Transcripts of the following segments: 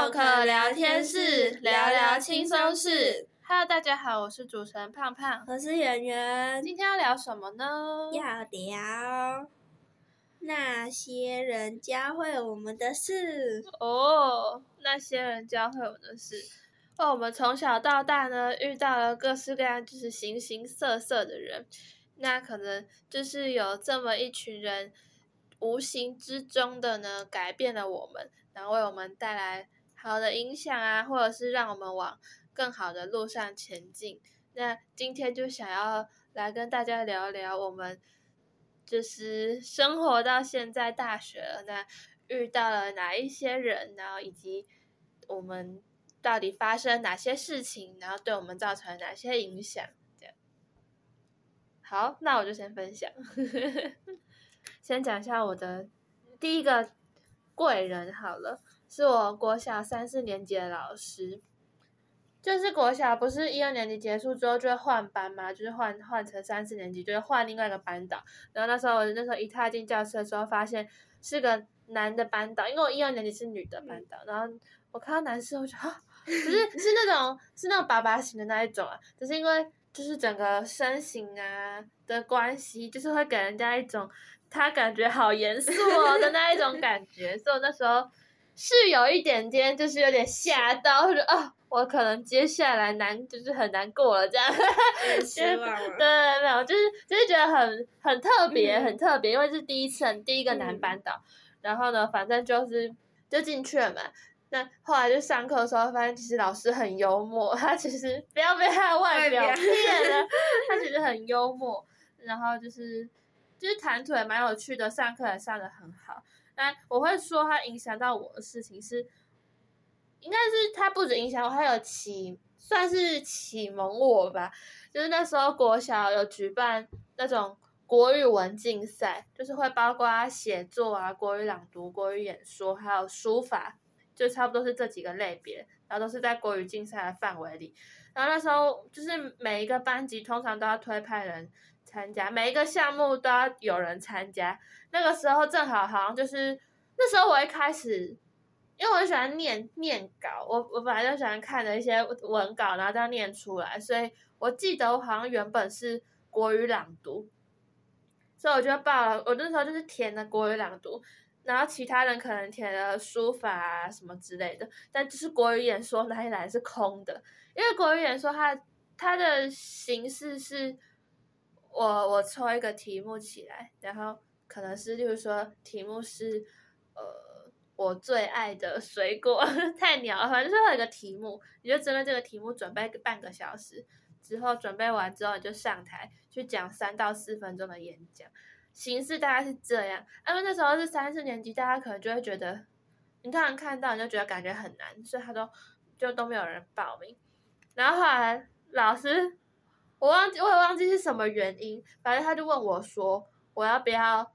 Talk 聊天室，聊聊轻松事。Hello，大家好，我是主持人胖胖，我是圆圆。今天要聊什么呢？要聊那些人教会我们的事。哦，那些人教会我们的事。哦，我们从小到大呢，遇到了各式各样就是形形色色的人。那可能就是有这么一群人，无形之中的呢，改变了我们，然后为我们带来好的影响啊，或者是让我们往更好的路上前进。那今天就想要来跟大家聊聊我们，就是生活到现在大学了，那遇到了哪一些人，然后以及我们到底发生哪些事情，然后对我们造成哪些影响。这样。好，那我就先分享，先讲一下我的第一个贵人好了，是我国小三四年级的老师。就是国小不是一二年级结束之后就会换班嘛，就是换换成三四年级，就是换另外一个班导。然后那时候我那时候一踏进教室的时候，发现是个男的班导，因为我一二年级是女的班导。然后我看到男生，我就啊，不是是那种是那种爸爸型的那一种啊，只是因为就是整个身形啊的关系，就是会给人家一种他感觉好严肃哦的那一种感觉，所以我那时候是有一点点就是有点吓到，或者啊。我可能接下来难就是很难过了，这样，对 对，没有，就是就是觉得很很特别，嗯、很特别，因为是第一次，第一个男班导，嗯、然后呢，反正就是就进去了嘛。那后来就上课的时候，发现其实老师很幽默，他其实不要被他的外表骗了，他其实很幽默，然后就是就是谈吐也蛮有趣的，上课也上的很好。我会说他影响到我的事情是。应该是他不止影响我，还有启算是启蒙我吧。就是那时候国小有举办那种国语文竞赛，就是会包括写作啊、国语朗读、国语演说，还有书法，就差不多是这几个类别，然后都是在国语竞赛的范围里。然后那时候就是每一个班级通常都要推派人参加，每一个项目都要有人参加。那个时候正好好像就是那时候我一开始。因为我喜欢念念稿，我我本来就喜欢看的一些文稿，然后这样念出来，所以我记得我好像原本是国语朗读，所以我就报了。我那时候就是填的国语朗读，然后其他人可能填了书法啊什么之类的，但就是国语演说那一栏是空的，因为国语演说它它的形式是我我抽一个题目起来，然后可能是例如说题目是呃。我最爱的水果太鸟了，反正就是有一个题目，你就针对这个题目准备个半个小时，之后准备完之后你就上台去讲三到四分钟的演讲，形式大概是这样。因为那时候是三四年级，大家可能就会觉得，你突然看到你就觉得感觉很难，所以他都就都没有人报名。然后后来老师，我忘记我也忘记是什么原因，反正他就问我说，我要不要？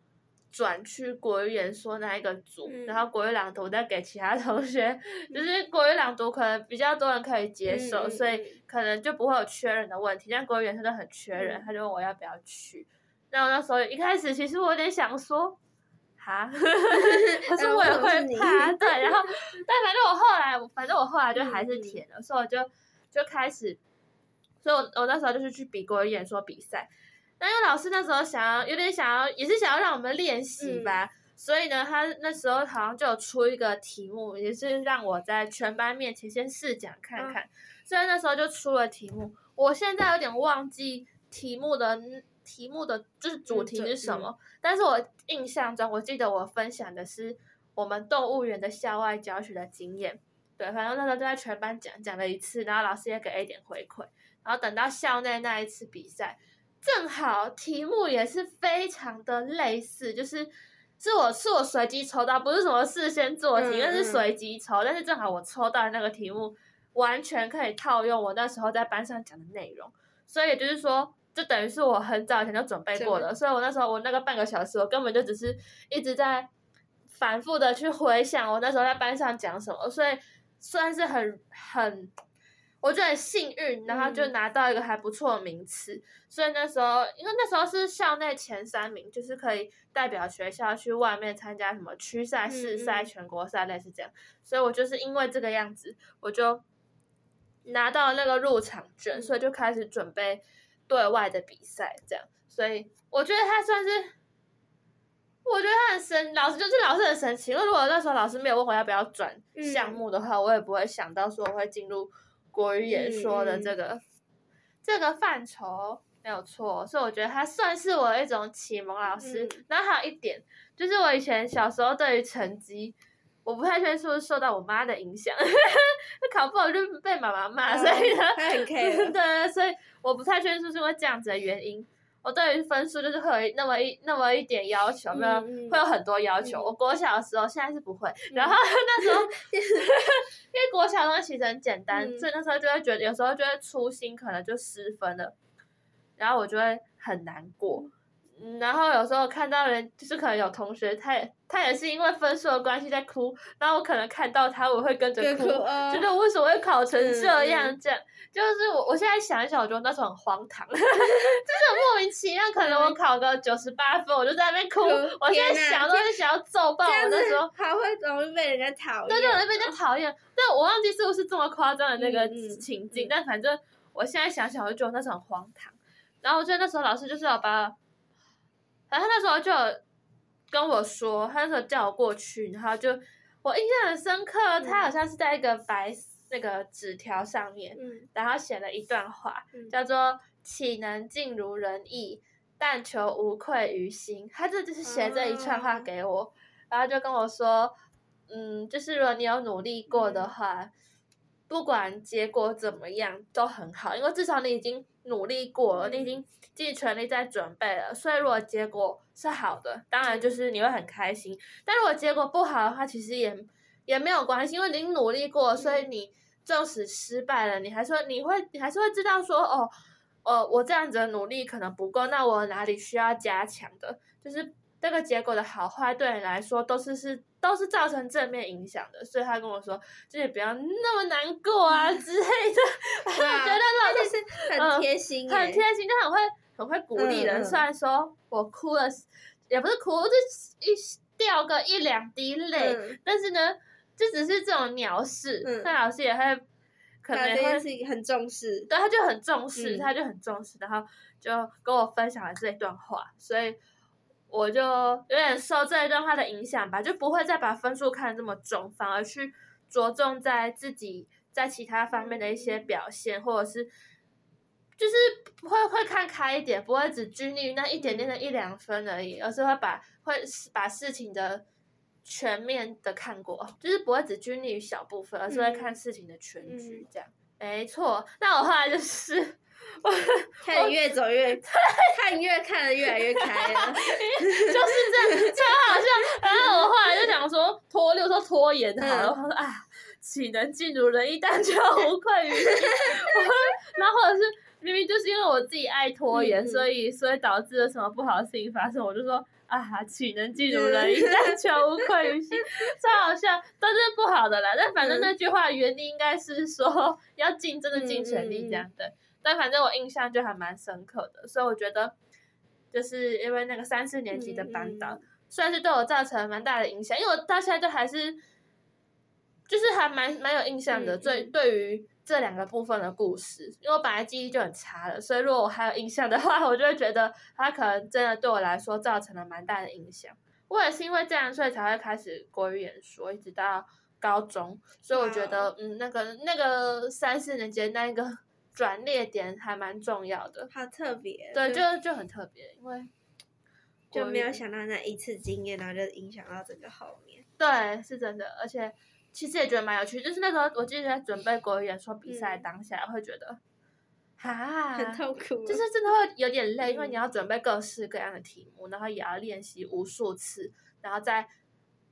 转去国语演说那一个组，嗯、然后国语朗读再给其他同学，嗯、就是国语朗读可能比较多人可以接受，嗯、所以可能就不会有缺人的问题。但国语演说都很缺人，嗯、他就问我要不要去。然后那时候一开始其实我有点想说，哈，可是我也会怕，对。然后，但反正我后来，反正我后来就还是填了，嗯、所以我就就开始，所以我我那时候就是去比国语演说比赛。那因为老师那时候想要，有点想要，也是想要让我们练习吧，嗯、所以呢，他那时候好像就有出一个题目，也是让我在全班面前先试讲看看。嗯、所以那时候就出了题目，我现在有点忘记题目的题目的就是主题是什么，但是我印象中，我记得我分享的是我们动物园的校外教学的经验。对，反正那时候就在全班讲讲了一次，然后老师也给 A 点回馈，然后等到校内那一次比赛。正好题目也是非常的类似，就是是我是我随机抽到，不是什么事先做题，那、嗯、是随机抽。但是正好我抽到的那个题目，完全可以套用我那时候在班上讲的内容，所以也就是说，就等于是我很早以前就准备过的。所以我那时候我那个半个小时，我根本就只是一直在反复的去回想我那时候在班上讲什么，所以算是很很。我觉得很幸运，然后就拿到一个还不错的名次。嗯、所以那时候，因为那时候是校内前三名，就是可以代表学校去外面参加什么区赛、市赛、全国赛，类似这样。所以我就是因为这个样子，我就拿到那个入场券，所以就开始准备对外的比赛，这样。所以我觉得他算是。我觉得他很神，老师就是老师很神奇。因为如果那时候老师没有问我要不要转项目的话，嗯、我也不会想到说我会进入国语演说的这个、嗯、这个范畴，没有错。所以我觉得他算是我一种启蒙老师。嗯、然后还有一点，就是我以前小时候对于成绩，我不太确定是不是受到我妈的影响，考不好就被妈妈骂，所以呢，很 care。对，所以我不太确定是不是因为这样子的原因。我对于分数就是会有那么一那么一点要求，没有、嗯、会有很多要求。嗯、我国小的时候，现在是不会。嗯、然后 那时候 因为国小东西其实很简单，嗯、所以那时候就会觉得有时候就会粗心，可能就失分了，然后我就会很难过。嗯，然后有时候看到人，就是可能有同学，他也他也是因为分数的关系在哭，然后我可能看到他，我会跟着哭，觉得我为什么会考成这样？嗯、这样就是我我现在想一想，我觉得那时候很荒唐，就是很莫名其妙。可能我考个九十八分，我就在那边哭。我现在想都是想要揍爆我那时候，还会容易被人家讨厌，对，就容易被人家讨厌。但我忘记是不是这么夸张的那个情境，嗯嗯、但反正我现在想想，我就觉得那时候很荒唐。然后我记得那时候老师就是要把。然后他那时候就跟我说，他那时候叫我过去，然后就我印象很深刻，他好像是在一个白那个纸条上面，嗯、然后写了一段话，嗯、叫做“岂能尽如人意，但求无愧于心”。他这就是写这一串话给我，嗯、然后就跟我说，嗯，就是如果你有努力过的话，嗯、不管结果怎么样都很好，因为至少你已经。努力过了，你已经尽全力在准备了，所以如果结果是好的，当然就是你会很开心。但如果结果不好的话，其实也也没有关系，因为你努力过，所以你纵使失败了，你还说你会你还是会知道说，哦，哦，我这样子的努力可能不够，那我哪里需要加强的，就是。这个结果的好坏对你来说都是是都是造成正面影响的，所以他跟我说，就是不要那么难过啊之类的。我觉得老师是很贴心，很贴心，就很会很会鼓励人。虽然说我哭了，也不是哭，就一掉个一两滴泪，但是呢，就只是这种鸟事，那老师也会可能会很重视，对，他就很重视，他就很重视，然后就跟我分享了这一段话，所以。我就有点受这一段话的影响吧，就不会再把分数看得这么重，反而去着重在自己在其他方面的一些表现，或者是就是会会看开一点，不会只拘泥于那一点点的一两分而已，而是会把会把事情的全面的看过，就是不会只拘泥于小部分，而是会看事情的全局这样。没错，那我后来就是。我 看越走越，看越看的越来越开了，就是这样，超好笑。然后我后来就想说拖，六说拖延好了。我说啊，岂能尽如人意，但求无愧于心。然后或者是明明就是因为我自己爱拖延，所以所以导致了什么不好的事情发生，我就说啊，岂能尽如人意，但求无愧于心。超好笑，都是不好的啦。但反正那句话原因应该是说要尽，真的尽全力这样的。但反正我印象就还蛮深刻的，所以我觉得，就是因为那个三四年级的班导，算是对我造成蛮大的影响，因为我到现在都还是，就是还蛮蛮有印象的。对，对于这两个部分的故事，因为我本来记忆就很差了，所以如果我还有印象的话，我就会觉得他可能真的对我来说造成了蛮大的影响。我也是因为这样，所以才会开始国语演说，一直到高中。所以我觉得，嗯，那个那个三四年级那一个。转捩点还蛮重要的，好特别，对，就就很特别，因为就没有想到那一次经验，然后就影响到整个后面。对，是真的，而且其实也觉得蛮有趣。就是那时候，我记得在准备国语演说比赛当下，会觉得，哈，很痛苦，就是真的会有点累，因为你要准备各式各样的题目，然后也要练习无数次，然后在。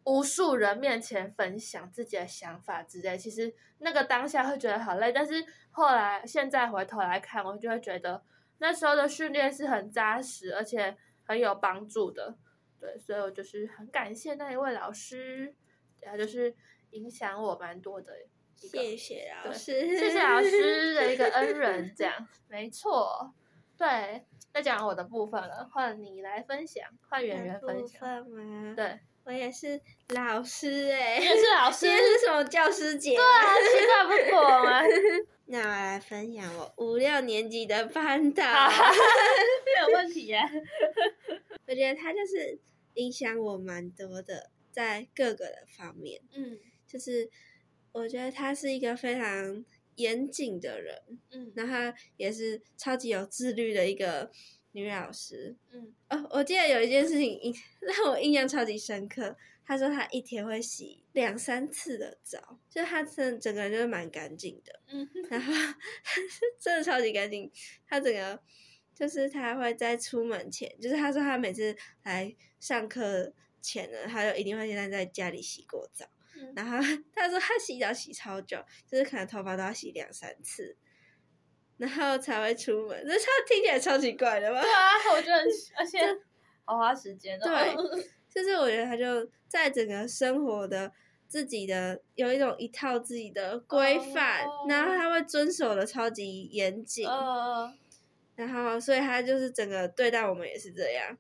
无数人面前分享自己的想法之类，其实那个当下会觉得好累，但是后来现在回头来看，我就会觉得那时候的训练是很扎实，而且很有帮助的。对，所以我就是很感谢那一位老师，他就是影响我蛮多的。谢谢老师，谢谢老师的一个恩人，这样没错。对，那讲我的部分了，换你来分享，换圆圆分享吗？对，我也是老师哎、欸，也是老师，今天是什么教师节？对啊，奇怪不过吗？那我来分享我五六年级的班导，没有问题呀、啊。我觉得他就是影响我蛮多的，在各个的方面，嗯，就是我觉得他是一个非常严谨的人，嗯，然后他也是超级有自律的一个女老师，嗯，哦，我记得有一件事情 让我印象超级深刻，她说她一天会洗两三次的澡，就他整整个人就是蛮干净的，嗯，然后 真的超级干净，她整个就是他会在出门前，就是他说他每次来上课前呢，他就一定会先在家里洗过澡。然后 他说他洗澡洗超久，就是可能头发都要洗两三次，然后才会出门。那他听起来超奇怪的吧？对啊，我觉得 而且好花时间哦。对，就是我觉得他就在整个生活的自己的有一种一套自己的规范，oh. 然后他会遵守的超级严谨。Oh. 然后所以他就是整个对待我们也是这样，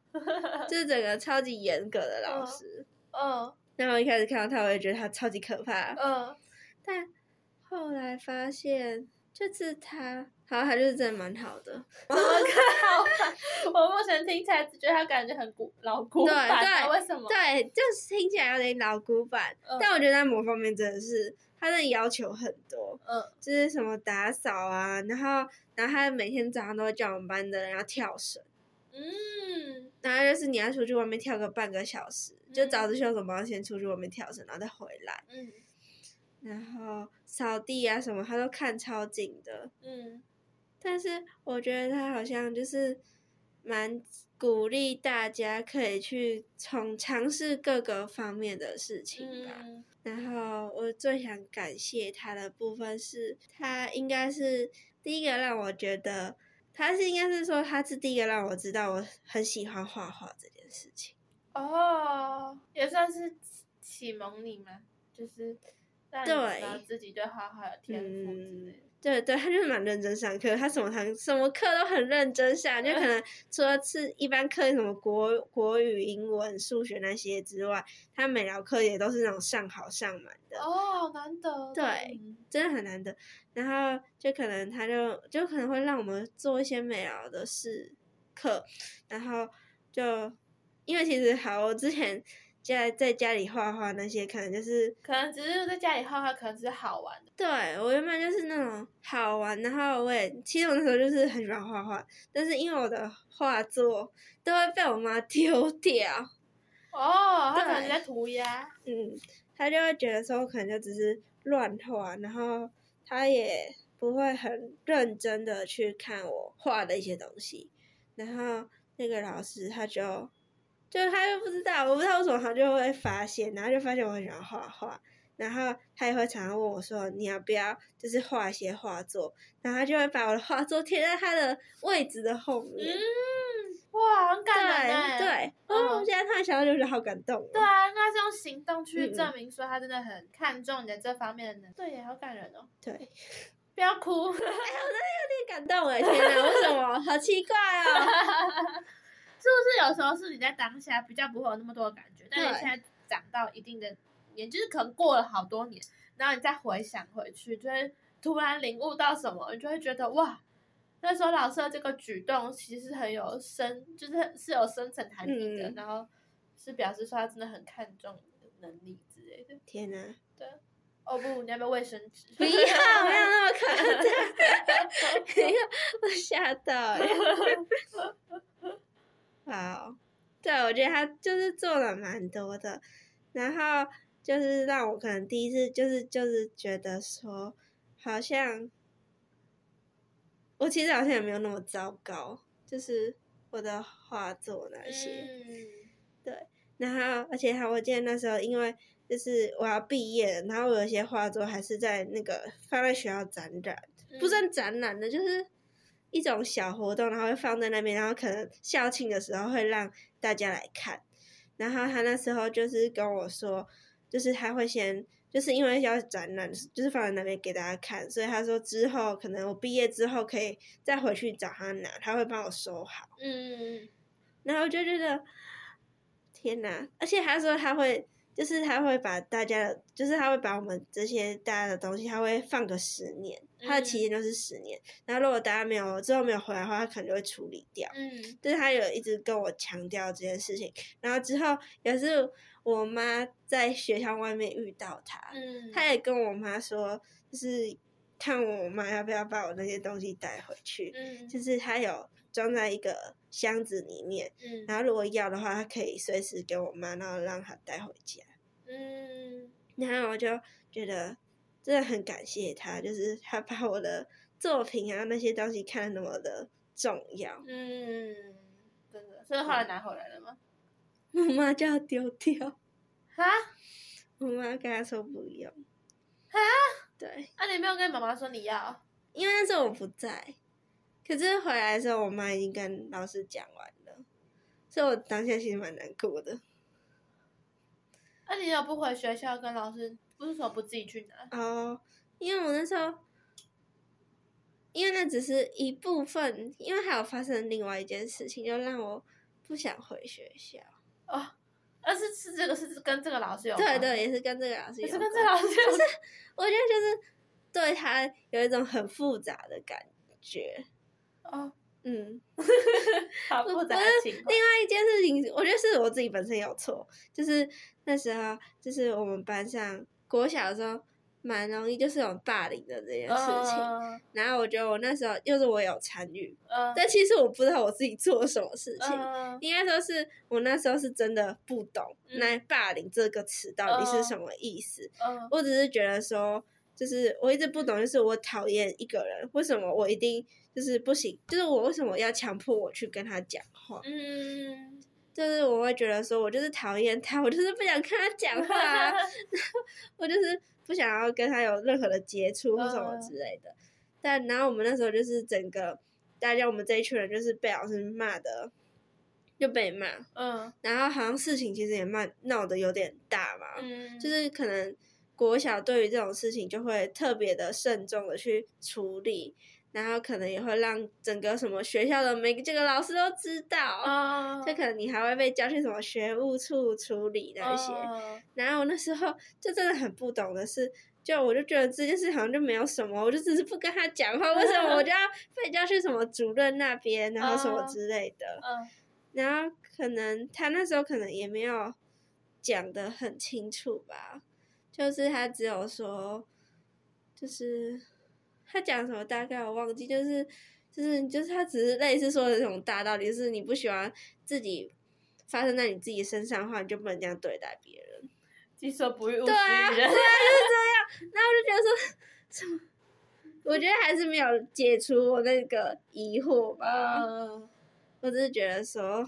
就是整个超级严格的老师。嗯。Oh. 然后一开始看到他，我也觉得他超级可怕。嗯，但后来发现，就是他，好，他就是真的蛮好的。怎么看好看？我目前听起来只觉得他感觉很古老古板。对对，为什么？对，就是听起来有点老古板。嗯、但我觉得在某方面真的是，他的要求很多。嗯，就是什么打扫啊，然后，然后他每天早上都会叫我们班的人要跳绳。嗯，然后就是你要出去外面跳个半个小时。就早自修什么，先出去外面跳绳，然后再回来。嗯，然后扫地啊什么，他都看超紧的。嗯，但是我觉得他好像就是蛮鼓励大家可以去从尝试各个方面的事情吧。嗯，然后我最想感谢他的部分是，他应该是第一个让我觉得，他是应该是说他是第一个让我知道我很喜欢画画这件事情。哦，也算是启蒙你吗？就是让你知道自己对画画有天赋之类的。嗯、对对，他就是蛮认真上课，他什么堂什么课都很认真上，就可能 除了是一般课什么国国语、英文、数学那些之外，他美劳课也都是那种上好上满的。哦，好难得。对，真的很难得。然后就可能他就就可能会让我们做一些美疗的事课，然后就。因为其实好，我之前在在家里画画那些，可能就是可能只是在家里画画，可能只是好玩的。对，我原本就是那种好玩，然后我也其实我那时候就是很喜欢画画，但是因为我的画作都会被我妈 丢掉。哦，她可能在涂鸦。嗯，她就会觉得说我可能就只是乱画，然后她也不会很认真的去看我画的一些东西，然后那个老师他就。就他又不知道，我不知道为什么他就会发现，然后就发现我很喜欢画画，然后他也会常常问我说：“你要不要就是画一些画作？”然后他就会把我的画作贴在他的位置的后面。嗯，哇，很感人。对，对，哦，我现在突然想到就觉得好感动。对啊，那是用行动去证明说他真的很看重你的这方面的能力。对，也好感人哦。对，不要哭。哎，我真的有点感动哎！天哪，为什么？好奇怪哦。是不是有时候是你在当下比较不会有那么多的感觉，但你现在长到一定的年，就是可能过了好多年，然后你再回想回去，就会突然领悟到什么，你就会觉得哇，那时候老师的这个举动其实很有深，就是是有深层含义的，嗯、然后是表示说他真的很看重你的能力之类的。天哪，对，哦不，你要不要卫生纸？不要，没有那么夸张，没有，我吓到好，对，我觉得他就是做了蛮多的，然后就是让我可能第一次就是就是觉得说，好像我其实好像也没有那么糟糕，就是我的画作那些，嗯、对，然后而且还我记得那时候因为就是我要毕业，然后我有些画作还是在那个放在学校展览，嗯、不算展览的，就是。一种小活动，然后会放在那边，然后可能校庆的时候会让大家来看。然后他那时候就是跟我说，就是他会先就是因为要展览，就是放在那边给大家看，所以他说之后可能我毕业之后可以再回去找他拿，他会帮我收好。嗯，然后我就觉得天哪，而且他说他会。就是他会把大家的，就是他会把我们这些大家的东西，他会放个十年，他的期限就是十年。嗯、然后如果大家没有之后没有回来的话，他可能就会处理掉。嗯，就是他有一直跟我强调这件事情。然后之后也是我妈在学校外面遇到他，嗯，他也跟我妈说，就是看我妈要不要把我那些东西带回去。嗯，就是他有。装在一个箱子里面，嗯，然后如果要的话，他可以随时给我妈，然后让她带回家。嗯，然后我就觉得真的很感谢他，就是他把我的作品啊那些东西看得那么的重要。嗯，真的，所以后来拿回来了吗？我妈就要丢掉。哈？我妈跟他说不用。哈？对。那、啊、你没有跟妈妈说你要？因为那时候我不在。可是回来的时候，我妈已经跟老师讲完了，所以我当下其实蛮难过的。那、啊、你有不回学校跟老师？不是说不自己去拿？哦，因为我那时候，因为那只是一部分，因为还有发生另外一件事情，就让我不想回学校。哦，而是是这个是跟这个老师有关？对对，也是跟这个老师有是跟这个老师。就是我觉得就是对他有一种很复杂的感觉。哦，嗯，好复杂的情况。另外一件事情，我觉得是我自己本身有错，就是那时候，就是我们班上国小的时候，蛮容易就是有霸凌的这件事情。Uh, 然后我觉得我那时候，又是我有参与，uh, 但其实我不知道我自己做了什么事情。Uh, 应该说是我那时候是真的不懂“那霸凌”这个词到底是什么意思。Uh, 我只是觉得说，就是我一直不懂，就是我讨厌一个人，为什么我一定。就是不行，就是我为什么要强迫我去跟他讲话？嗯，就是我会觉得说，我就是讨厌他，我就是不想跟他讲话，然后我就是不想要跟他有任何的接触或什么之类的。嗯、但然后我们那时候就是整个大家我们这一群人就是被老师骂的，就被骂。嗯，然后好像事情其实也蛮闹得有点大嘛。嗯，就是可能国小对于这种事情就会特别的慎重的去处理。然后可能也会让整个什么学校的每个这个老师都知道，就、oh. 可能你还会被叫去什么学务处处理那些。Oh. 然后我那时候就真的很不懂的是，就我就觉得这件事好像就没有什么，我就只是不跟他讲话，为什么我就要 被叫去什么主任那边，然后什么之类的。Oh. 然后可能他那时候可能也没有讲的很清楚吧，就是他只有说，就是。他讲什么大概我忘记，就是就是就是他只是类似说的这种大道理，就是你不喜欢自己发生在你自己身上的话，你就不能这样对待别人。己所不欲，勿施于人。对啊，对啊，就是这样。然后我就觉得说，什么？我觉得还是没有解除我那个疑惑吧。Uh, 我只是觉得说，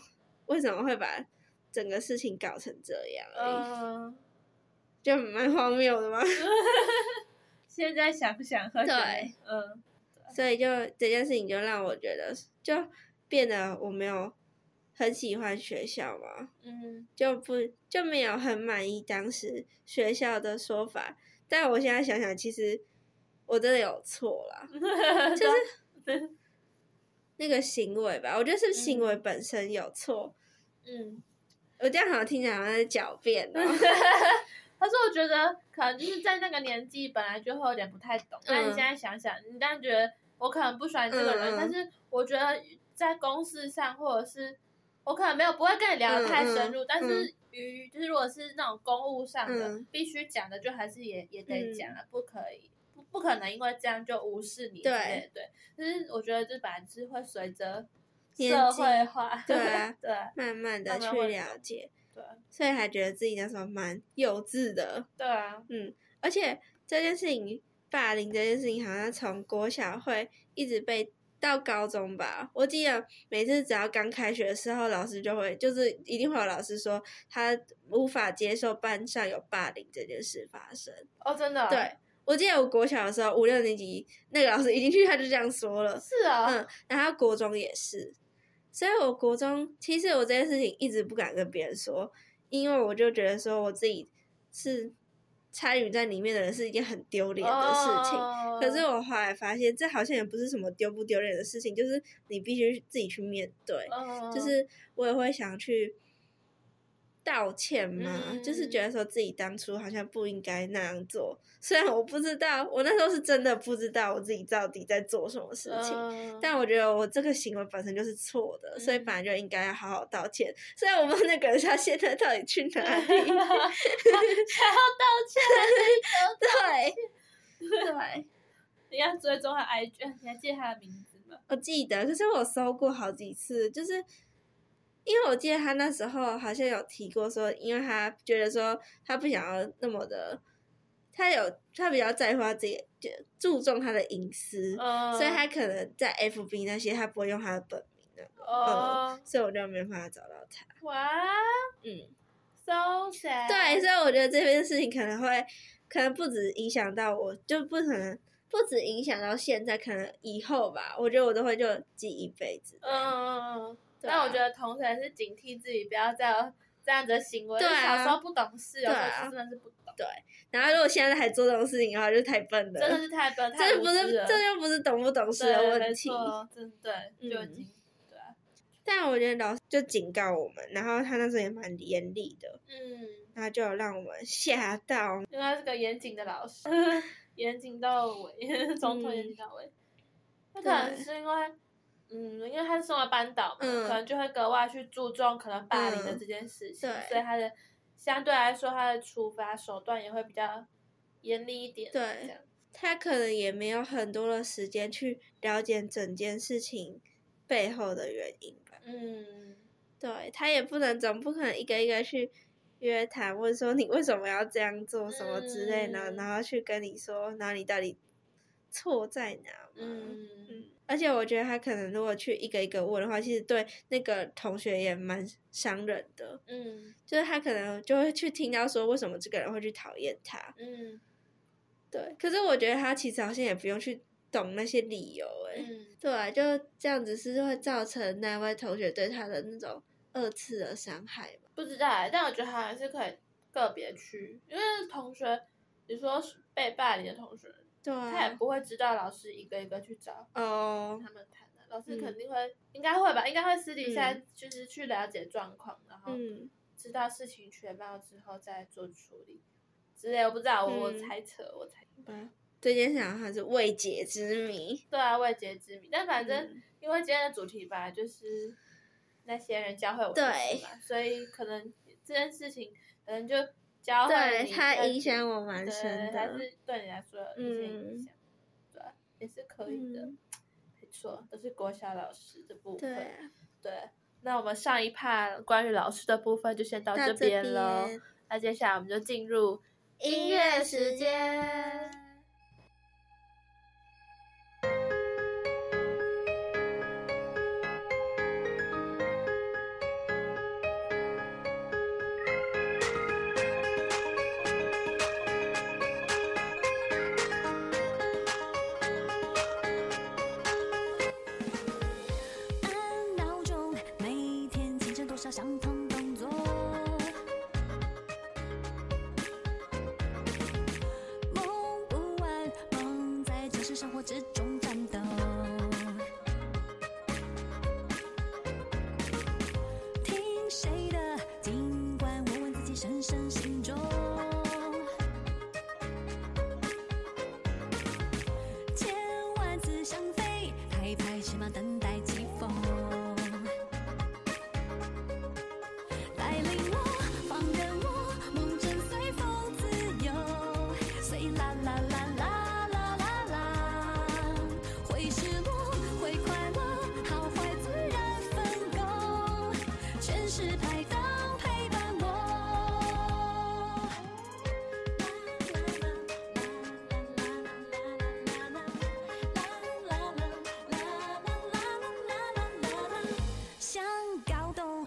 为什么会把整个事情搞成这样而已？Uh, 就蛮荒谬的嘛。现在想想，对，嗯，所以就这件事情就让我觉得，就变得我没有很喜欢学校嘛，嗯，就不就没有很满意当时学校的说法。但我现在想想，其实我真的有错啦，就是那个行为吧，我觉得是行为本身有错，嗯，我这样好像听起来好像在狡辩哦。可是我觉得可能就是在那个年纪本来就会有点不太懂，但你现在想想，你当然觉得我可能不喜欢这个人，但是我觉得在公事上或者是我可能没有不会跟你聊得太深入，但是于就是如果是那种公务上的必须讲的，就还是也也得讲啊，不可以不不可能因为这样就无视你，对对，就是我觉得这本来是会随着社会化，对对，慢慢的去了解。对，所以还觉得自己那时候蛮幼稚的。对啊，嗯，而且这件事情，霸凌这件事情，好像从国小会一直被到高中吧。我记得每次只要刚开学的时候，老师就会就是一定会有老师说他无法接受班上有霸凌这件事发生。哦，真的？对，我记得我国小的时候五六年级那个老师一进去他就这样说了。是啊，嗯，然后国中也是。所以，我国中其实我这件事情一直不敢跟别人说，因为我就觉得说我自己是参与在里面的人是一件很丢脸的事情。Oh. 可是我后来发现，这好像也不是什么丢不丢脸的事情，就是你必须自己去面对。Oh. 就是我也会想去。道歉嘛，嗯、就是觉得说自己当初好像不应该那样做。虽然我不知道，我那时候是真的不知道我自己到底在做什么事情，呃、但我觉得我这个行为本身就是错的，嗯、所以本来就应该要好好道歉。虽然我不知道那个人他现在到底去哪里，还要道歉，对对，你要追踪他 IG，你还记得他的名字吗？我记得，可是我搜过好几次，就是。因为我记得他那时候好像有提过说，因为他觉得说他不想要那么的，他有他比较在乎他自己，就注重他的隐私，嗯、所以他可能在 FB 那些他不会用他的本名的，嗯，嗯，所以我就没办法找到他。哇，嗯，so sad。对，所以我觉得这件事情可能会，可能不止影响到我，就不可能不止影响到现在，可能以后吧，我觉得我都会就记一辈子。嗯嗯嗯。但我觉得同时也是警惕自己，不要再有这样子的行为。对啊，小时候不懂事，有时候真的是不懂。对，然后如果现在还做这种事情的话，就太笨了。真的是太笨，太 这不是，这又不是懂不懂事的问题。真的对，就已经对啊。但我觉得老师就警告我们，然后他那时候也蛮严厉的。嗯。然后就让我们吓到。因为他是个严谨的老师，严谨到尾，从头严谨到尾。那可能是因为。嗯，因为他是身为班导嘛，嗯、可能就会格外去注重可能霸凌的这件事情，嗯、所以他的相对来说他的处罚手段也会比较严厉一点。对，他可能也没有很多的时间去了解整件事情背后的原因吧。嗯，对，他也不能总不可能一个一个去约谈，问说你为什么要这样做什么之类的，嗯、然后去跟你说，然后你到底错在哪嘛？嗯。嗯而且我觉得他可能如果去一个一个问的话，其实对那个同学也蛮伤人的。嗯，就是他可能就会去听到说为什么这个人会去讨厌他。嗯，对。可是我觉得他其实好像也不用去懂那些理由，哎，嗯、对啊，就这样子是会造成那位同学对他的那种二次的伤害吗？不知道，但我觉得他还是可以个别去，因为同学，你说被霸凌的同学。对啊，他也不会知道老师一个一个去找哦他们谈的，老师肯定会，嗯、应该会吧，应该会私底下就是去了解状况，嗯、然后知道事情全貌之后再做处理之类。我不知道，我我猜测，我猜测。嗯，这件事情还是未解之谜。对啊，未解之谜。但反正因为今天的主题吧，就是那些人教会我的事嘛，对所以可能这件事情可能就。对他影响我蛮深的，还是对你来说有一些影响，对，也是可以的，没错，都是国小老师的部分，对，那我们上一趴关于老师的部分就先到这边了，那接下来我们就进入音乐时间。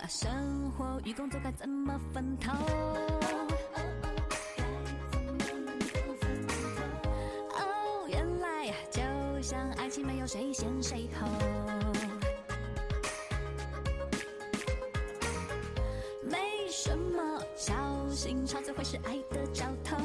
生活与工作该怎么分头？哦，原来就像爱情没有谁先谁后。没什么，小心吵嘴会是爱的兆头。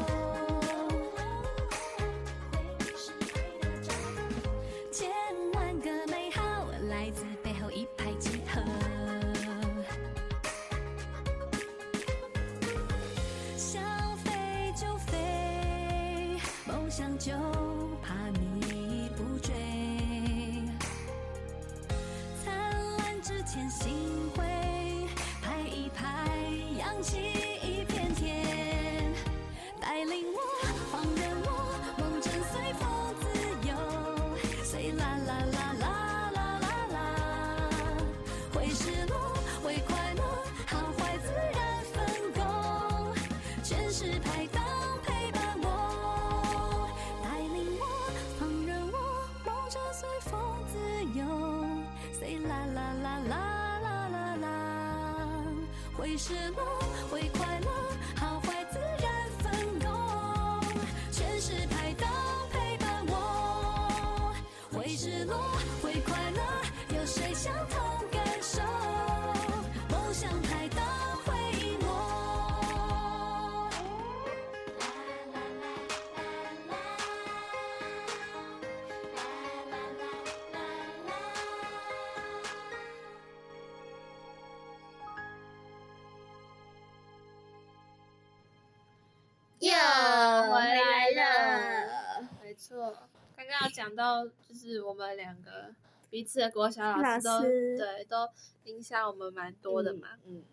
讲到，就是我们两个彼此的国小老师都对都影响我们蛮多的嘛。嗯，嗯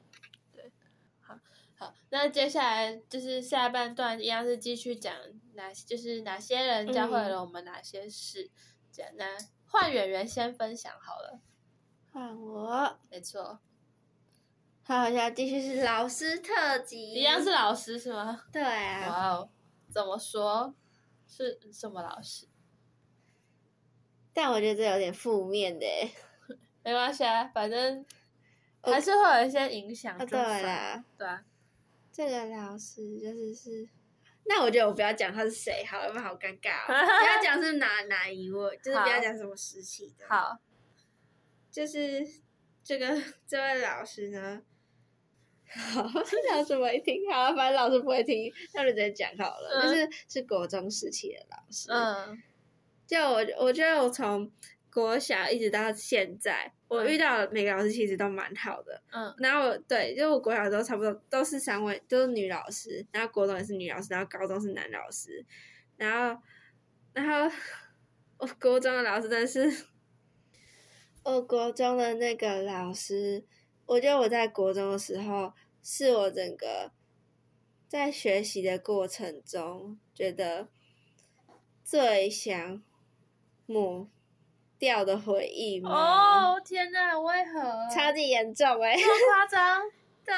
对，好，好，那接下来就是下半段一样是继续讲哪，就是哪些人教会了我们哪些事。这样，那换圆圆先分享好了。换我，没错。好，现在继续是老师特辑，一样是老师是吗？对啊。哇哦，怎么说？是什么老师？但我觉得这有点负面的。没关系啊，反正还是会有一些影响。对啦，对啊。这个老师就是是，那我觉得我不要讲他是谁，好，有没有好尴尬？不要讲是哪哪一位，就是不要讲什么时期的。好，就是这个这位老师呢。好，老师不会听，好，反正老师不会听，那就直接讲好了。嗯、就是是国中时期的老师，嗯，就我我觉得我从国小一直到现在，嗯、我遇到的每个老师其实都蛮好的，嗯，然后对，就我国小都差不多都是三位，都是女老师，然后国中也是女老师，然后高中是男老师，然后然后我国中的老师真的是，我国中的那个老师。我觉得我在国中的时候，是我整个在学习的过程中觉得最想抹掉的回忆吗？哦，天哪，为何？超级严重哎、欸！这么夸张？对，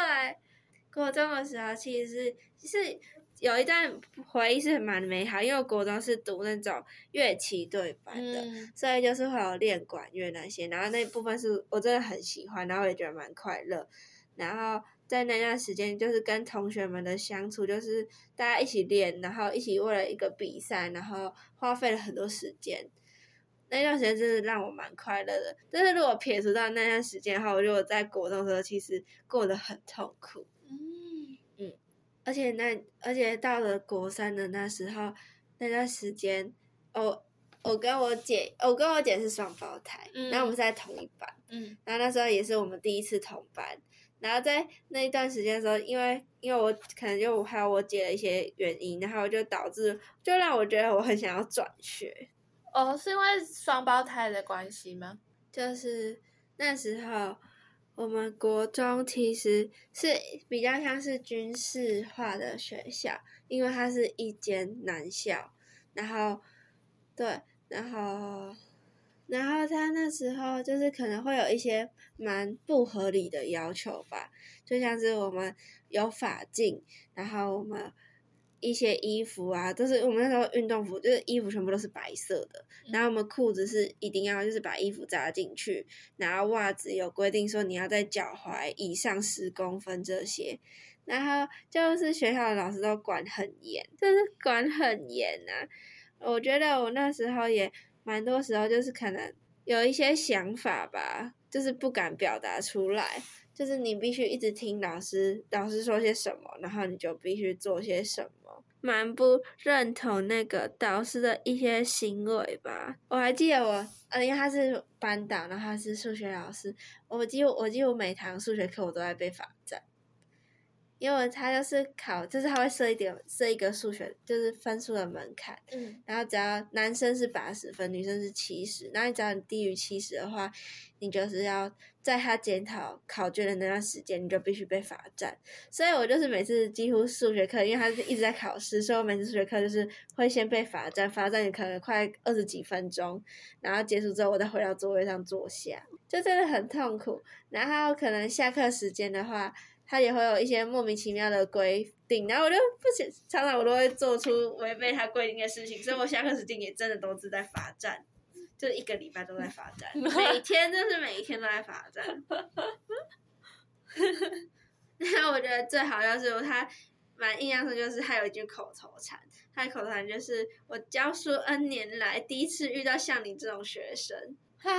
国中的时候其实是是。有一段回忆是蛮美好，因为我国中是读那种乐器对班的，嗯、所以就是会有练管乐那些，然后那部分是我真的很喜欢，然后也觉得蛮快乐。然后在那段时间，就是跟同学们的相处，就是大家一起练，然后一起为了一个比赛，然后花费了很多时间。那段时间真的让我蛮快乐的。但是如果撇除到那段时间的话，我觉得我在国中的时候其实过得很痛苦。嗯而且那，而且到了国三的那时候，那段时间，我我跟我姐，我跟我姐是双胞胎，嗯、然后我们是在同一班，嗯，然后那时候也是我们第一次同班，然后在那一段时间的时候，因为因为我可能就还有我姐的一些原因，然后就导致就让我觉得我很想要转学。哦，是因为双胞胎的关系吗？就是那时候。我们国中其实是比较像是军事化的学校，因为它是一间男校，然后，对，然后，然后他那时候就是可能会有一些蛮不合理的要求吧，就像是我们有法禁，然后我们。一些衣服啊，都是我们那时候运动服，就是衣服全部都是白色的。然后我们裤子是一定要就是把衣服扎进去，然后袜子有规定说你要在脚踝以上十公分这些。然后就是学校的老师都管很严，就是管很严啊。我觉得我那时候也蛮多时候就是可能有一些想法吧，就是不敢表达出来。就是你必须一直听老师，老师说些什么，然后你就必须做些什么。蛮不认同那个导师的一些行为吧。我还记得我，呃，因为他是班导，然后他是数学老师，我几乎我几乎每堂数学课我都在被罚站，英文它就是考，就是它会设一点设一个数学就是分数的门槛，嗯，然后只要男生是八十分，女生是七十，那你只要你低于七十的话，你就是要在他检讨考卷的那段时间，你就必须被罚站。所以我就是每次几乎数学课，因为他是一直在考试，所以我每次数学课就是会先被罚站，罚站你可能快二十几分钟，然后结束之后我再回到座位上坐下，就真的很痛苦。然后可能下课时间的话。他也会有一些莫名其妙的规定，然后我就不想，常常我都会做出违背他规定的事情，所以我下课时间也真的都是在罚站，就是一个礼拜都在罚站，每天就是每一天都在罚站。然后我觉得最好要是他蛮印象深，就是他有一句口头禅，他的口头禅就是我教书 N 年来第一次遇到像你这种学生哈。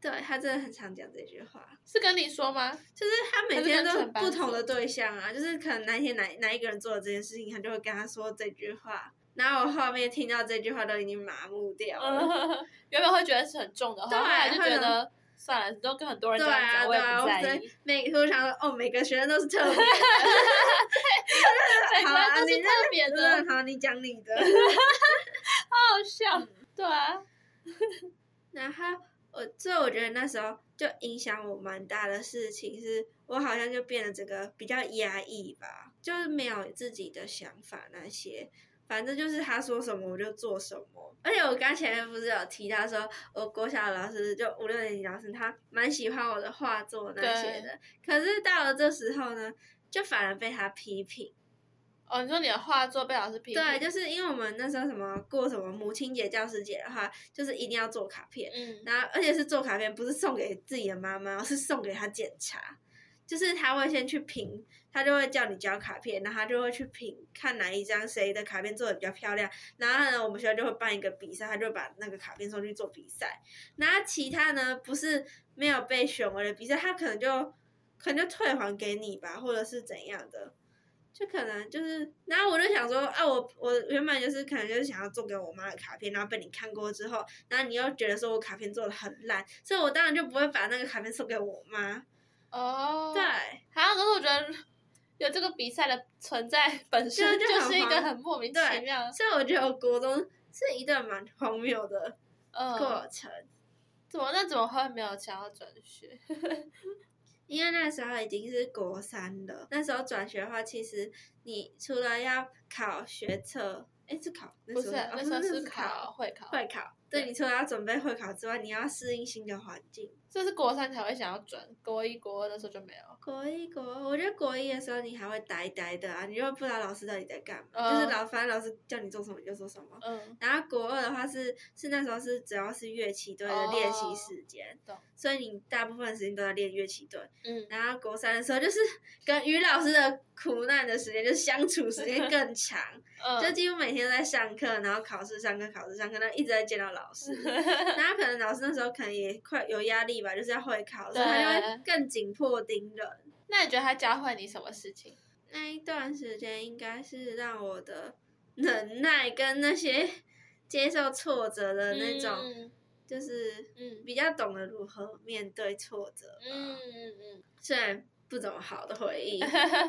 对，他真的很常讲这句话，是跟你说吗？就是他每天都不同的对象啊，就是可能哪一天哪哪一个人做了这件事情，他就会跟他说这句话。然后我后面听到这句话都已经麻木掉了，嗯、原本会觉得是很重的话，对，后来就觉得算了，都跟很多人这样讲，对啊、我也不在意。每我想说，哦，每个学生都是特别的，好啊，都是特别的。好，你讲你的，好好笑，对啊，然后。我所以我觉得那时候就影响我蛮大的事情是，我好像就变得这个比较压抑吧，就是没有自己的想法那些，反正就是他说什么我就做什么。而且我刚前面不是有提到说，我国小老师就五六年级老师，他蛮喜欢我的画作那些的，可是到了这时候呢，就反而被他批评。哦，你说你的画作被老师批评？对，就是因为我们那时候什么过什么母亲节、教师节的话，就是一定要做卡片，嗯，然后而且是做卡片，不是送给自己的妈妈，是送给他检查，就是他会先去评，他就会叫你交卡片，然后他就会去评，看哪一张谁的卡片做的比较漂亮，然后呢，我们学校就会办一个比赛，他就把那个卡片送去做比赛，然后其他呢不是没有被选为的比赛，他可能就可能就退还给你吧，或者是怎样的。就可能就是，然后我就想说啊，我我原本就是可能就是想要做给我妈的卡片，然后被你看过之后，然后你又觉得说我卡片做的很烂，所以我当然就不会把那个卡片送给我妈。哦，对，好像可是我觉得有这个比赛的存在 本身就，是一个很莫名其妙。所以我觉得我国中是一段蛮荒谬的过程。嗯、怎么那怎么会没有想要转学？因为那时候已经是国三了，那时候转学的话，其实你除了要考学测，哎，是考，不是，那时候是考会考，会考。对，你除了要准备会考之外，你要适应新的环境。这是国三才会想要转，国一、国二的时候就没有。国一、国二，我觉得国一的时候你还会呆呆的啊，你又不知道老师到底在干嘛，嗯、就是老反正老师叫你做什么你就做什么。嗯。然后国二的话是是那时候是主要是乐器队的练习时间，哦、所以你大部分时间都在练乐器队。嗯。然后国三的时候就是跟于老师的苦难的时间，就是相处时间更长，嗯、就几乎每天都在上课，然后考试上课，考试上课，那一直在见到老师。然后可能老师那时候可能也快有压力吧，就是要会考，所以他就会更紧迫盯人。那你觉得他教会你什么事情？那一段时间应该是让我的忍耐跟那些 接受挫折的那种，嗯、就是嗯比较懂得如何面对挫折。嗯嗯嗯，虽然不怎么好的回忆，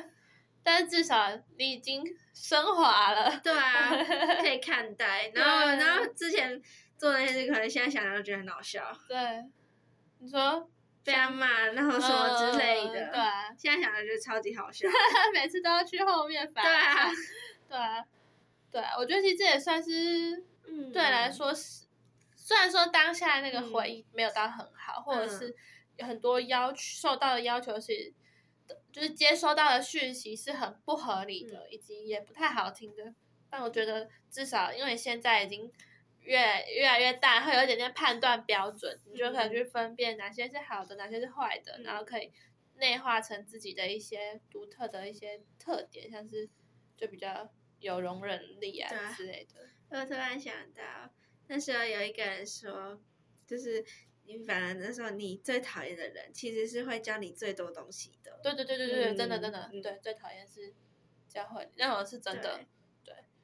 但是至少你已经升华了。对啊，可以看待。然后然后之前。做那些事，可能现在想想都觉得很搞笑。对，你说被他骂，然后什么之类的。嗯、对、啊，现在想的就超级好笑。每次都要去后面反。对啊，对啊，对啊，我觉得其实这也算是，嗯，对来说是，虽然说当下那个回忆没有到很好，嗯、或者是有很多要求受到的要求是，就是接收到的讯息是很不合理的，嗯、以及也不太好听的。但我觉得至少因为现在已经。越越来越大，会有一点点判断标准，你就可以去分辨哪些是好的，哪些是坏的，嗯、然后可以内化成自己的一些独特的一些特点，像是就比较有容忍力啊之类的。我突然想到，那时候有一个人说，就是你反而那时候你最讨厌的人，其实是会教你最多东西的。对对对对对，嗯、真的真的，嗯、对，最讨厌是教会，那我是真的。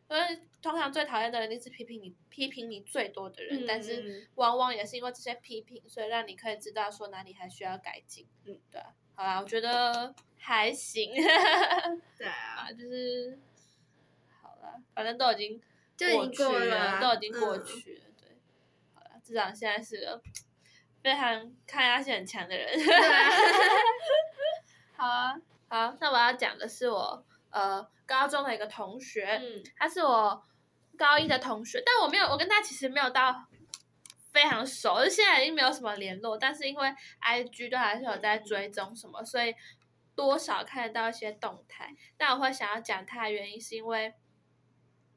因为通常最讨厌的人，一定是批评你、批评你最多的人，嗯、但是往往也是因为这些批评，所以让你可以知道说哪里还需要改进。嗯，对。好啦，我觉得还行。对啊，就是好了，反正都已经过了，啊，都已经过去了。嗯、对，好了，至少现在是个非常抗压性很强的人。好啊，好，那我要讲的是我呃高中的一个同学，嗯，他是我高一的同学，但我没有，我跟他其实没有到。非常熟，就现在已经没有什么联络，但是因为 IG 都还是有在追踪什么，所以多少看得到一些动态。但我会想要讲他的原因，是因为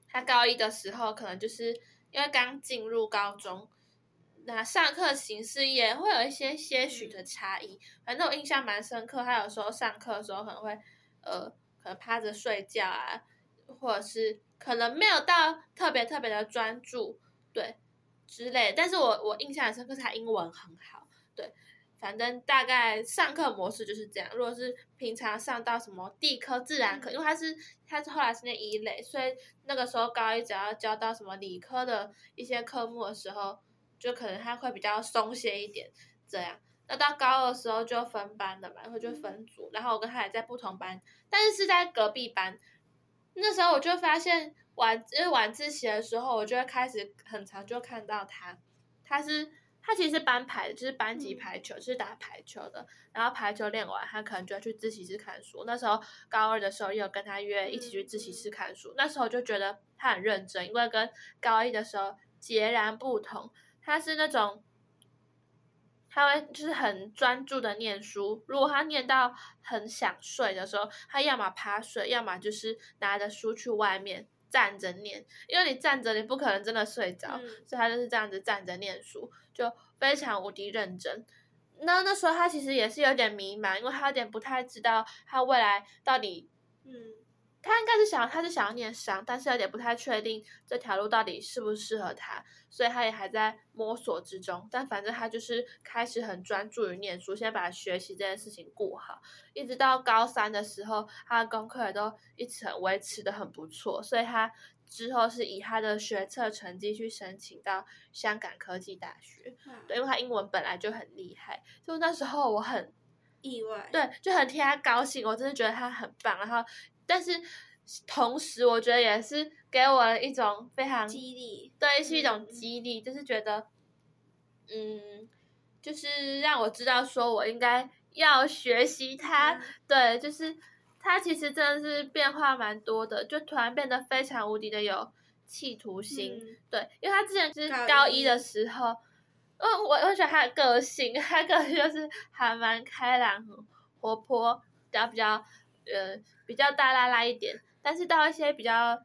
他高一的时候，可能就是因为刚进入高中，那上课形式也会有一些些许的差异。反正我印象蛮深刻，他有时候上课的时候可能会呃，可能趴着睡觉啊，或者是可能没有到特别特别的专注，对。之类，但是我我印象很深刻，他英文很好，对，反正大概上课模式就是这样。如果是平常上到什么地科、自然科，因为他是他是后来是那一类，所以那个时候高一只要教到什么理科的一些科目的时候，就可能他会比较松懈一点，这样。那到高二的时候就分班了嘛，然后就分组，然后我跟他也在不同班，但是是在隔壁班。那时候我就发现。晚因为晚自习的时候，我就会开始很常就看到他，他是他其实是班排的，就是班级排球，就是打排球的。然后排球练完，他可能就要去自习室看书。那时候高二的时候，也有跟他约一起去自习室看书。那时候就觉得他很认真，因为跟高一的时候截然不同。他是那种他会就是很专注的念书。如果他念到很想睡的时候，他要么趴睡，要么就是拿着书去外面。站着念，因为你站着，你不可能真的睡着，嗯、所以他就是这样子站着念书，就非常无敌认真。那那时候他其实也是有点迷茫，因为他有点不太知道他未来到底，嗯。他应该是想，他是想要念商，但是有点不太确定这条路到底适不适合他，所以他也还在摸索之中。但反正他就是开始很专注于念书，先把学习这件事情顾好，一直到高三的时候，他的功课也都一直很维持的很不错，所以他之后是以他的学测成绩去申请到香港科技大学。嗯、对，因为他英文本来就很厉害，就那时候我很意外，对，就很替他高兴，我真的觉得他很棒，然后。但是同时，我觉得也是给我一种非常激励，对，是一种激励，嗯、就是觉得，嗯，就是让我知道说我应该要学习它。嗯、对，就是他其实真的是变化蛮多的，就突然变得非常无敌的有企图心。嗯、对，因为他之前就是高一的时候，嗯，我我觉得他的个性，他个性就是还蛮开朗、活泼，比较比较呃。比较大拉拉一点，但是到一些比较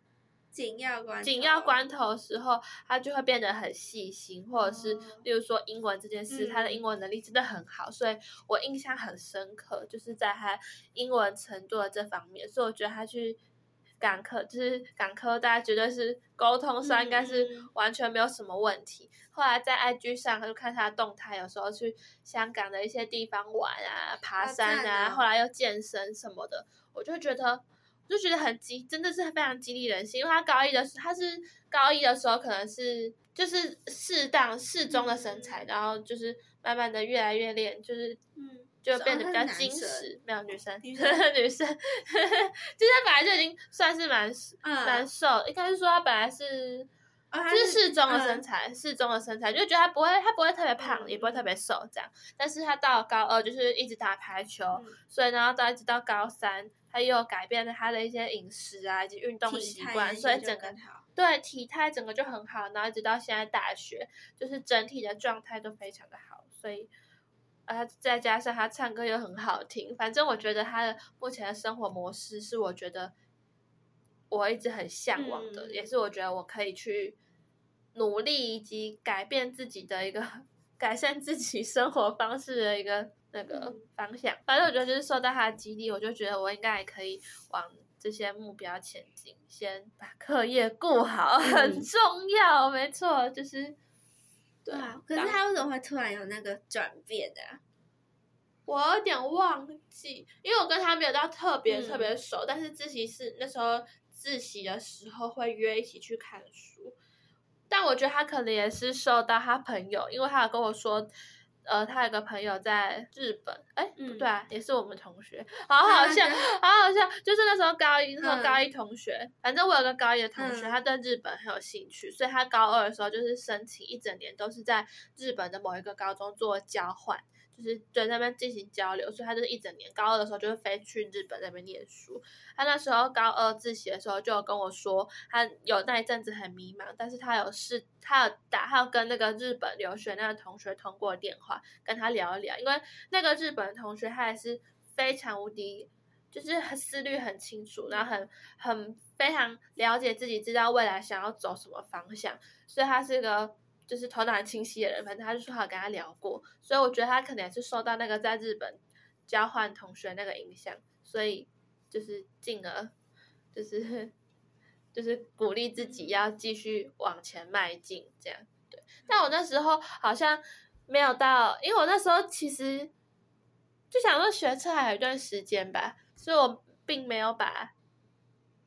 紧要关紧要关头的时候，他就会变得很细心，或者是，例如说英文这件事，嗯、他的英文能力真的很好，所以我印象很深刻，就是在他英文程度的这方面，所以我觉得他去港科，就是港科，大家绝对是沟通上应该是完全没有什么问题。嗯、后来在 IG 上，他就看他的动态，有时候去香港的一些地方玩啊，爬山啊，后来又健身什么的。我就觉得，我就觉得很激，真的是非常激励人心。因为他高一的时候，他是高一的时候，可能是就是适当适中的身材，嗯、然后就是慢慢的越来越练，就是嗯，就变得比较矜持。没有女生，女生，女生，就是他本来就已经算是蛮蛮、嗯、瘦，应该是说他本来是。就是适中的身材，适、嗯、中的身材，就觉得他不会，他不会特别胖，嗯、也不会特别瘦这样。但是他到了高二，就是一直打排球，嗯、所以呢，到一直到高三，他又有改变了他的一些饮食啊，以及运动习惯，所以整个对体态整个就很好。然后一直到现在大学，就是整体的状态都非常的好。所以啊，再加上他唱歌又很好听，反正我觉得他的目前的生活模式是我觉得。我一直很向往的，嗯、也是我觉得我可以去努力以及改变自己的一个改善自己生活方式的一个那个方向。反正我觉得就是受到他的激励，我就觉得我应该也可以往这些目标前进。先把课业顾好，嗯、很重要，没错，就是对啊。可是他为什么会突然有那个转变的、啊？我有点忘记，因为我跟他没有到特别特别熟，嗯、但是自习室那时候。自习的时候会约一起去看书，但我觉得他可能也是受到他朋友，因为他有跟我说，呃，他有个朋友在日本，哎，嗯不对啊，也是我们同学，好好笑，好好笑，就是那时候高一，那时候高一同学，嗯、反正我有个高一的同学，嗯、他对日本很有兴趣，所以他高二的时候就是申请一整年都是在日本的某一个高中做交换。就是对那边进行交流，所以他就是一整年高二的时候就会飞去日本那边念书。他那时候高二自习的时候就有跟我说，他有那一阵子很迷茫，但是他有试，他有打，他有跟那个日本留学那个同学通过电话，跟他聊一聊。因为那个日本同学他也是非常无敌，就是思虑很清楚，然后很很非常了解自己，知道未来想要走什么方向，所以他是个。就是头脑很清晰的人，反正他就说好跟他聊过，所以我觉得他可能也是受到那个在日本交换同学那个影响，所以就是进而就是 就是鼓励自己要继续往前迈进，这样对。但我那时候好像没有到，因为我那时候其实就想说学车还有一段时间吧，所以我并没有把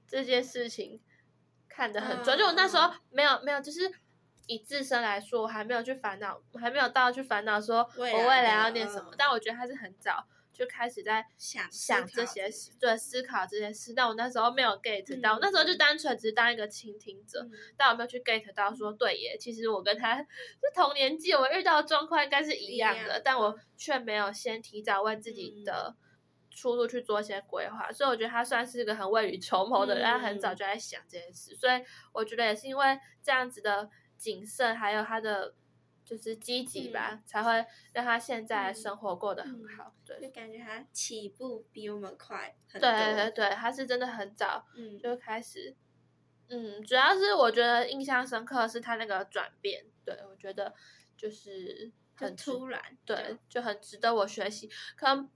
这件事情看得很重，就我那时候没有没有就是。以自身来说，我还没有去烦恼，我还没有到去烦恼说我未来要念什么。但我觉得他是很早就开始在想想这些事，对，思考这些事。但我那时候没有 get 到，嗯、我那时候就单纯只是当一个倾听者，嗯、但我没有去 get 到说，对耶，其实我跟他是同年纪，我遇到的状况应该是一样的，样但我却没有先提早为自己的出路去做一些规划。嗯、所以我觉得他算是一个很未雨绸缪的人，他、嗯、很早就在想这件事。所以我觉得也是因为这样子的。谨慎，还有他的就是积极吧，嗯、才会让他现在生活过得很好。嗯、对，就感觉他起步比我们快很多。对对对，他是真的很早就开始。嗯，嗯，主要是我觉得印象深刻是他那个转变。对，我觉得就是很突然，对，就很值得我学习。可能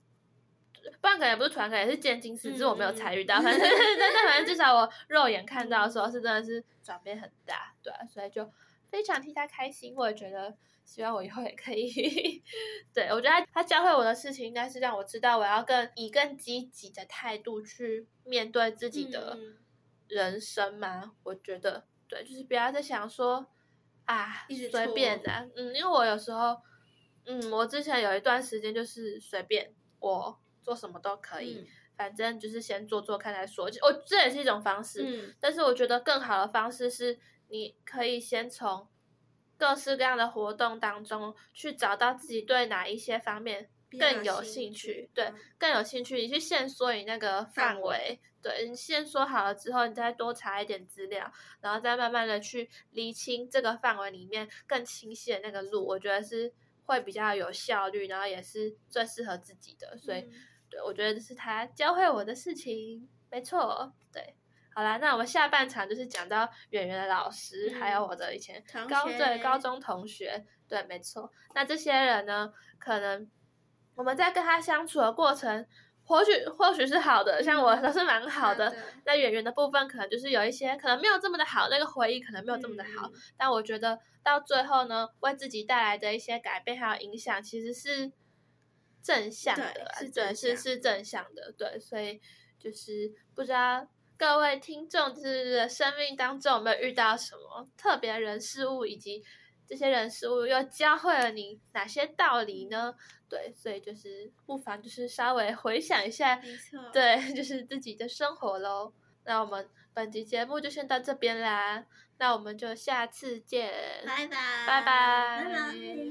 不然可能也不是突然，可能也是渐进式，只是我没有参与到。反正 但但反正至少我肉眼看到的时候，是真的是转变很大。对，所以就。非常替他开心，我也觉得希望我以后也可以。对，我觉得他他教会我的事情，应该是让我知道我要更以更积极的态度去面对自己的人生嘛。嗯、我觉得对，就是不要再想说啊随便的，嗯，因为我有时候，嗯，我之前有一段时间就是随便我做什么都可以，嗯、反正就是先做做看再说。我这也是一种方式，嗯、但是我觉得更好的方式是。你可以先从各式各样的活动当中去找到自己对哪一些方面更有兴趣，对，更有兴趣。你去限缩你那个范围，对，你限缩好了之后，你再多查一点资料，然后再慢慢的去厘清这个范围里面更清晰的那个路，我觉得是会比较有效率，然后也是最适合自己的。所以，嗯、对，我觉得这是他教会我的事情，没错，对。好啦，那我们下半场就是讲到圆圆的老师，嗯、还有我的以前高对高中同学，对，没错。那这些人呢，可能我们在跟他相处的过程，或许或许是好的，像我都是蛮好的。嗯、那圆圆的部分，可能就是有一些可能没有这么的好，那个回忆可能没有这么的好。嗯、但我觉得到最后呢，为自己带来的一些改变还有影响，其实是正向的，是对是是正向的，对。所以就是不知道。各位听众，就是生命当中有没有遇到什么特别人事物，以及这些人事物又教会了你哪些道理呢？对，所以就是不妨就是稍微回想一下，对，就是自己的生活喽。那我们本集节目就先到这边啦，那我们就下次见，拜拜，拜拜。拜拜。